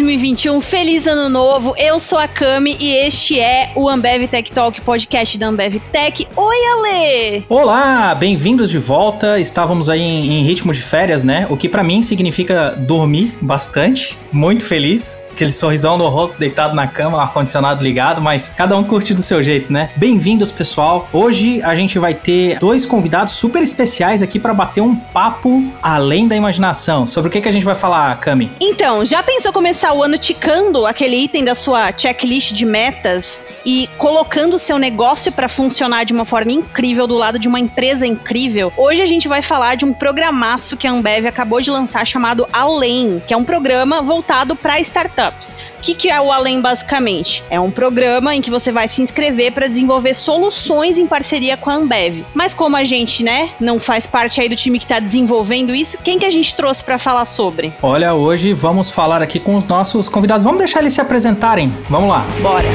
2021, feliz ano novo. Eu sou a Cami e este é o Ambev Tech Talk, podcast da Ambev Tech. Oi, Ale! Olá, bem-vindos de volta. Estávamos aí em, em ritmo de férias, né? O que para mim significa dormir bastante. Muito feliz aquele sorrisão no rosto, deitado na cama, ar-condicionado ligado, mas cada um curte do seu jeito, né? Bem-vindos, pessoal. Hoje a gente vai ter dois convidados super especiais aqui para bater um papo além da imaginação. Sobre o que, que a gente vai falar, Cami? Então, já pensou começar o ano ticando aquele item da sua checklist de metas e colocando o seu negócio para funcionar de uma forma incrível do lado de uma empresa incrível? Hoje a gente vai falar de um programaço que a Ambev acabou de lançar chamado Além, que é um programa voltado para startups startups. O que, que é o Além basicamente? É um programa em que você vai se inscrever para desenvolver soluções em parceria com a Ambev. Mas como a gente, né, não faz parte aí do time que está desenvolvendo isso, quem que a gente trouxe para falar sobre? Olha, hoje vamos falar aqui com os nossos convidados. Vamos deixar eles se apresentarem. Vamos lá. Bora.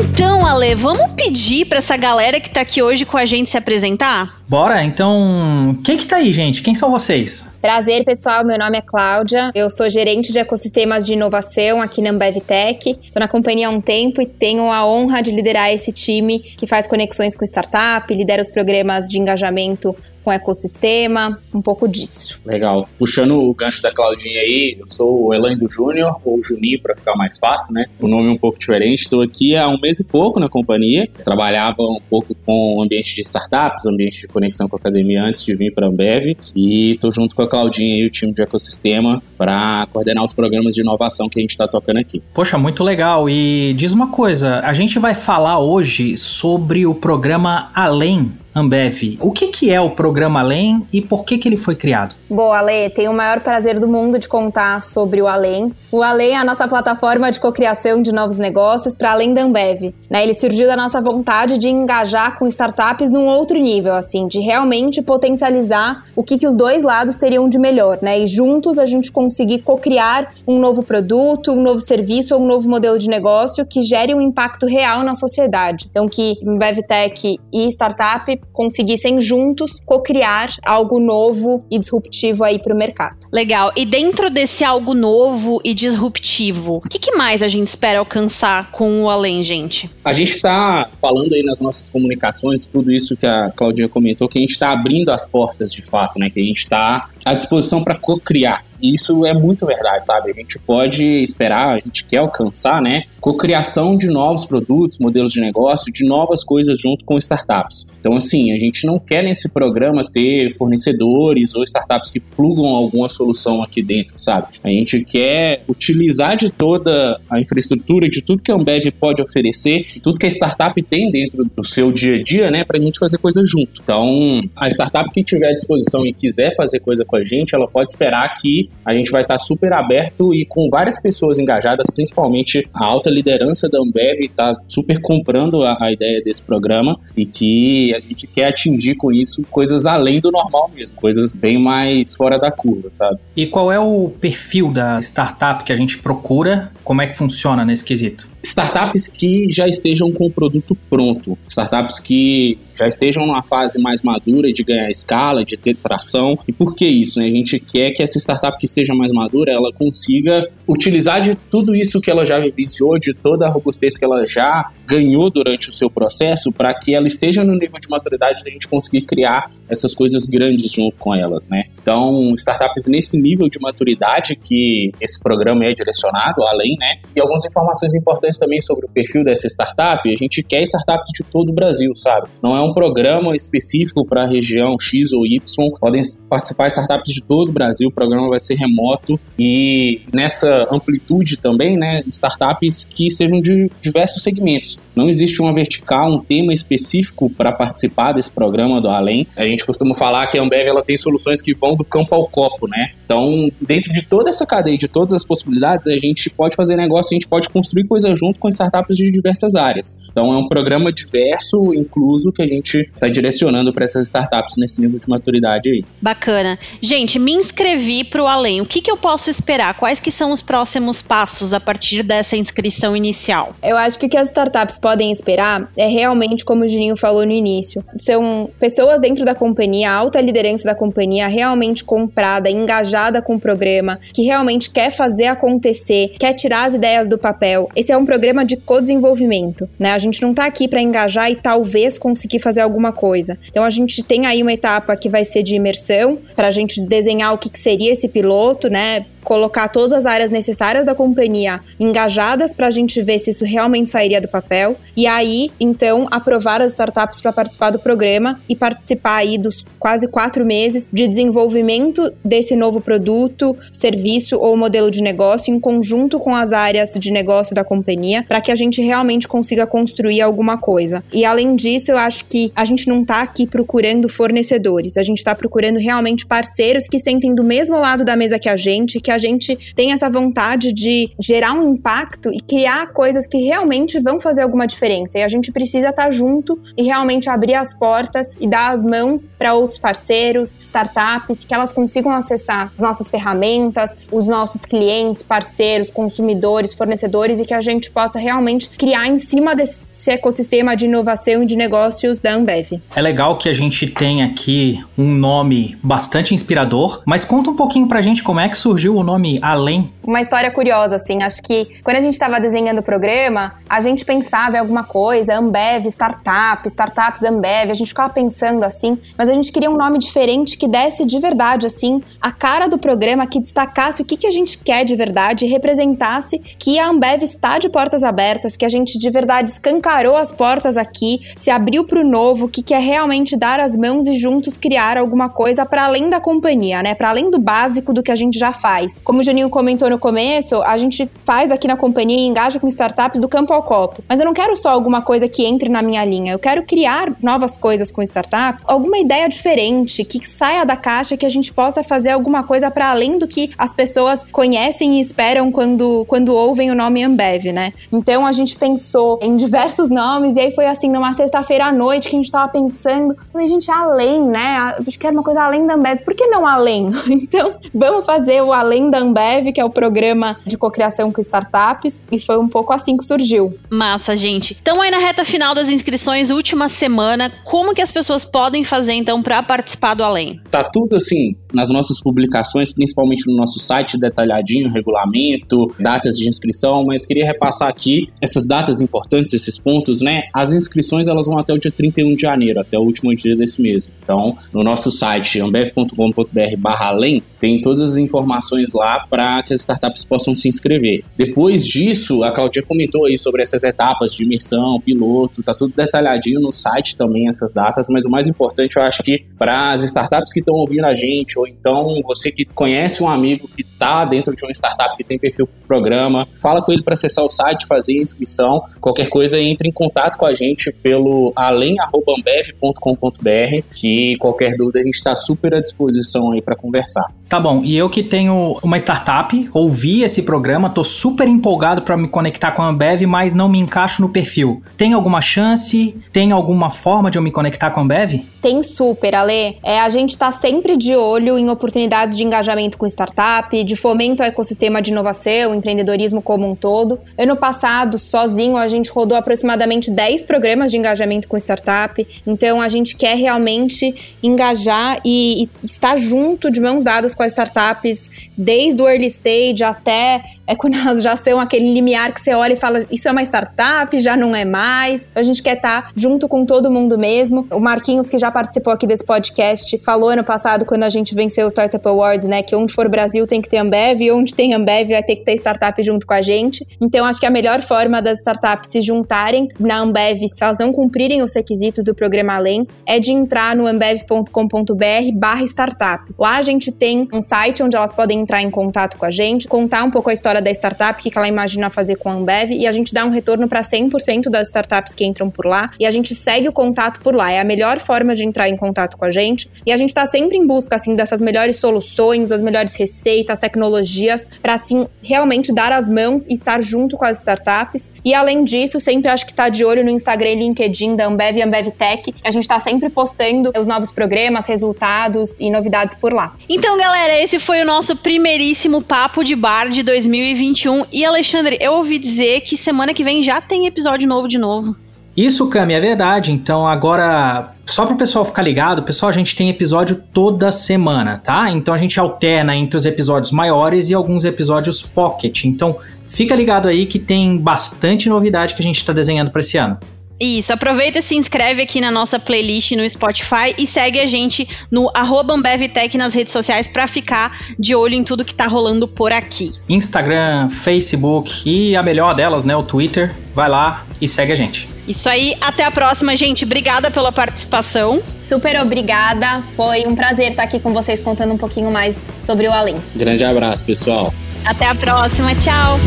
Então, Ale, vamos pedir para essa galera que tá aqui hoje com a gente se apresentar? Bora, então, quem que tá aí, gente? Quem são vocês? Prazer, pessoal. Meu nome é Cláudia. Eu sou gerente de ecossistemas de inovação aqui na Ambev Tech. Estou na companhia há um tempo e tenho a honra de liderar esse time que faz conexões com startup, lidera os programas de engajamento com ecossistema, um pouco disso. Legal. Puxando o gancho da Claudinha aí, eu sou o Elândio Júnior, ou Juninho para ficar mais fácil, né? O nome é um pouco diferente. Estou aqui há um mês e pouco na companhia. Trabalhava um pouco com o ambiente de startups, ambiente de conexão com a academia antes de vir para a Ambev. E estou junto com a Claudinha e o time de ecossistema para coordenar os programas de inovação que a gente está tocando aqui. Poxa, muito legal. E diz uma coisa, a gente vai falar hoje sobre o programa Além Ambev. O que, que é o programa Além e por que, que ele foi criado? Boa, Ale, tenho o maior prazer do mundo de contar sobre o Além. O Além é a nossa plataforma de cocriação de novos negócios para além da Ambev. Né? Ele surgiu da nossa vontade de engajar com startups num outro nível, assim, de realmente potencializar o que, que os dois lados teriam de melhor, né? E juntos a gente conseguir cocriar um novo produto, um novo serviço ou um novo modelo de negócio que gere um impacto real na sociedade. Então, que Ambev Tech e startup conseguissem juntos co-criar algo novo e disruptivo aí para o mercado. Legal. E dentro desse algo novo e disruptivo, o que, que, mais a gente espera alcançar com o Além, gente? A gente está falando aí nas nossas comunicações, tudo isso que a Claudinha comentou, que a gente está abrindo as portas de fato, né? Que a gente está à disposição para co-criar. E isso é muito verdade, sabe? A gente pode esperar, a gente quer alcançar, né? Cocriação de novos produtos, modelos de negócio, de novas coisas junto com startups. Então, assim, a gente não quer nesse programa ter fornecedores ou startups que plugam alguma solução aqui dentro, sabe? A gente quer utilizar de toda a infraestrutura, de tudo que a Ambev pode oferecer, tudo que a startup tem dentro do seu dia a dia, né? Pra gente fazer coisa junto. Então, a startup que tiver à disposição e quiser fazer coisa com a gente, ela pode esperar que a gente vai estar super aberto e com várias pessoas engajadas, principalmente a alta liderança da Ambev está super comprando a, a, ideia desse programa e que a gente quer atingir com isso coisas além do normal mesmo, coisas bem mais fora da curva, sabe? E qual é o perfil da startup que a gente procura? Como é que funciona nesse quesito? Startups que já estejam com o produto pronto, startups que já estejam numa fase mais madura de ganhar escala, de ter tração. E por que isso? Né? A gente quer que essa startup que esteja mais madura, ela consiga utilizar de tudo isso que ela já vivenciou, de toda a robustez que ela já ganhou durante o seu processo, para que ela esteja no nível de maturidade da gente conseguir criar essas coisas grandes junto com elas, né? Então, startups nesse nível de maturidade que esse programa é direcionado, além, né? E algumas informações importantes também sobre o perfil dessa startup, a gente quer startups de todo o Brasil, sabe? Não é um programa específico para a região X ou Y, podem participar startups de todo o Brasil, o programa vai ser remoto e nessa amplitude também, né, startups que sejam de diversos segmentos. Não existe uma vertical, um tema específico para participar desse programa do Além. A gente costuma falar que a Ambev ela tem soluções que vão do campo ao copo, né? Então, dentro de toda essa cadeia, de todas as possibilidades, a gente pode fazer fazer negócio, a gente pode construir coisa junto com startups de diversas áreas. Então é um programa diverso, incluso, que a gente está direcionando para essas startups nesse nível de maturidade aí. Bacana. Gente, me inscrevi para o Além. O que, que eu posso esperar? Quais que são os próximos passos a partir dessa inscrição inicial? Eu acho que o que as startups podem esperar é realmente, como o Juninho falou no início, são pessoas dentro da companhia, alta liderança da companhia realmente comprada, engajada com o programa, que realmente quer fazer acontecer, quer tirar as ideias do papel. Esse é um programa de co-desenvolvimento, né? A gente não tá aqui para engajar e talvez conseguir fazer alguma coisa. Então a gente tem aí uma etapa que vai ser de imersão, para a gente desenhar o que, que seria esse piloto, né? Colocar todas as áreas necessárias da companhia engajadas para a gente ver se isso realmente sairia do papel. E aí, então, aprovar as startups para participar do programa e participar aí dos quase quatro meses de desenvolvimento desse novo produto, serviço ou modelo de negócio em conjunto com as áreas de negócio da companhia, para que a gente realmente consiga construir alguma coisa. E além disso, eu acho que a gente não está aqui procurando fornecedores, a gente está procurando realmente parceiros que sentem do mesmo lado da mesa que a gente, que a gente tem essa vontade de gerar um impacto e criar coisas que realmente vão fazer alguma diferença. E a gente precisa estar junto e realmente abrir as portas e dar as mãos para outros parceiros, startups, que elas consigam acessar as nossas ferramentas, os nossos clientes, parceiros, consumidores, fornecedores e que a gente possa realmente criar em cima desse ecossistema de inovação e de negócios da Ambev. É legal que a gente tem aqui um nome bastante inspirador, mas conta um pouquinho pra gente como é que surgiu o nome Além? Uma história curiosa, assim. Acho que quando a gente estava desenhando o programa, a gente pensava em alguma coisa, Ambev, startup, startups Ambev, a gente ficava pensando assim, mas a gente queria um nome diferente que desse de verdade, assim, a cara do programa, que destacasse o que, que a gente quer de verdade e representasse que a Ambev está de portas abertas, que a gente de verdade escancarou as portas aqui, se abriu para o novo, que quer realmente dar as mãos e juntos criar alguma coisa para além da companhia, né? Para além do básico do que a gente já faz. Como o Juninho comentou no começo, a gente faz aqui na companhia e engaja com startups do campo ao copo. Mas eu não quero só alguma coisa que entre na minha linha. Eu quero criar novas coisas com startup, alguma ideia diferente, que saia da caixa, que a gente possa fazer alguma coisa para além do que as pessoas conhecem e esperam quando, quando ouvem o nome Ambev, né? Então a gente pensou em diversos nomes e aí foi assim, numa sexta-feira à noite que a gente tava pensando, falei, gente, além, né? A gente quer uma coisa além da Ambev. Por que não além? então, vamos fazer o além da Ambev, que é o programa de cocriação com startups, e foi um pouco assim que surgiu. Massa, gente. Então aí na reta final das inscrições, última semana, como que as pessoas podem fazer então para participar do Além? Tá tudo assim nas nossas publicações, principalmente no nosso site detalhadinho, regulamento, datas de inscrição, mas queria repassar aqui essas datas importantes, esses pontos, né? As inscrições elas vão até o dia 31 de janeiro, até o último dia desse mês. Então, no nosso site ambev.com.br/além tem todas as informações lá para que as startups possam se inscrever. Depois disso, a Claudia comentou aí sobre essas etapas de imersão, piloto, tá tudo detalhadinho no site também essas datas, mas o mais importante eu acho que para as startups que estão ouvindo a gente, ou então você que conhece um amigo que está dentro de uma startup que tem perfil pro programa, fala com ele para acessar o site, fazer a inscrição, qualquer coisa entre em contato com a gente pelo além@ambev.com.br, que qualquer dúvida a gente está super à disposição aí para conversar. Tá bom, e eu que tenho uma startup, ouvi esse programa, tô super empolgado para me conectar com a Ambev, mas não me encaixo no perfil. Tem alguma chance? Tem alguma forma de eu me conectar com a Ambev? Tem super, Ale. É, a gente está sempre de olho em oportunidades de engajamento com startup, de fomento ao ecossistema de inovação, empreendedorismo como um todo. Ano passado, sozinho, a gente rodou aproximadamente 10 programas de engajamento com startup. Então, a gente quer realmente engajar e, e estar junto, de mãos dadas com as startups, desde o early stage até é quando elas já são aquele limiar que você olha e fala: isso é uma startup, já não é mais. A gente quer estar junto com todo mundo mesmo. O Marquinhos, que já participou aqui desse podcast, falou ano passado, quando a gente venceu o Startup Awards, né, que onde for Brasil tem que ter Ambev, e onde tem Ambev vai ter que ter startup junto com a gente. Então, acho que a melhor forma das startups se juntarem na Ambev, se elas não cumprirem os requisitos do programa Além, é de entrar no ambev.com.br barra startups. Lá a gente tem um site onde elas podem entrar em contato com a gente, contar um pouco a história da startup, o que ela imagina fazer com a Ambev, e a gente dá um retorno para 100% das startups que entram por lá, e a gente segue o contato por lá. É a melhor forma de entrar em contato com a gente, e a gente está sempre em busca, assim, dessas melhores soluções, das melhores receitas, tecnologias, para assim realmente dar as mãos e estar junto com as startups. E além disso, sempre acho que tá de olho no Instagram e LinkedIn da Ambev e Ambev Tech. A gente está sempre postando os novos programas, resultados e novidades por lá. Então, galera, esse foi o nosso primeiríssimo papo de bar de 2021. E Alexandre, eu ouvi dizer que semana que vem já tem episódio novo de novo. Isso, Cami, é verdade. Então, agora, só para o pessoal ficar ligado, pessoal, a gente tem episódio toda semana, tá? Então, a gente alterna entre os episódios maiores e alguns episódios pocket. Então, fica ligado aí que tem bastante novidade que a gente está desenhando para esse ano. Isso, aproveita e se inscreve aqui na nossa playlist no Spotify e segue a gente no AmbevTech nas redes sociais para ficar de olho em tudo que tá rolando por aqui. Instagram, Facebook e a melhor delas, né, o Twitter. Vai lá e segue a gente. Isso aí, até a próxima, gente. Obrigada pela participação. Super obrigada. Foi um prazer estar aqui com vocês contando um pouquinho mais sobre o Além. Grande abraço, pessoal. Até a próxima. Tchau.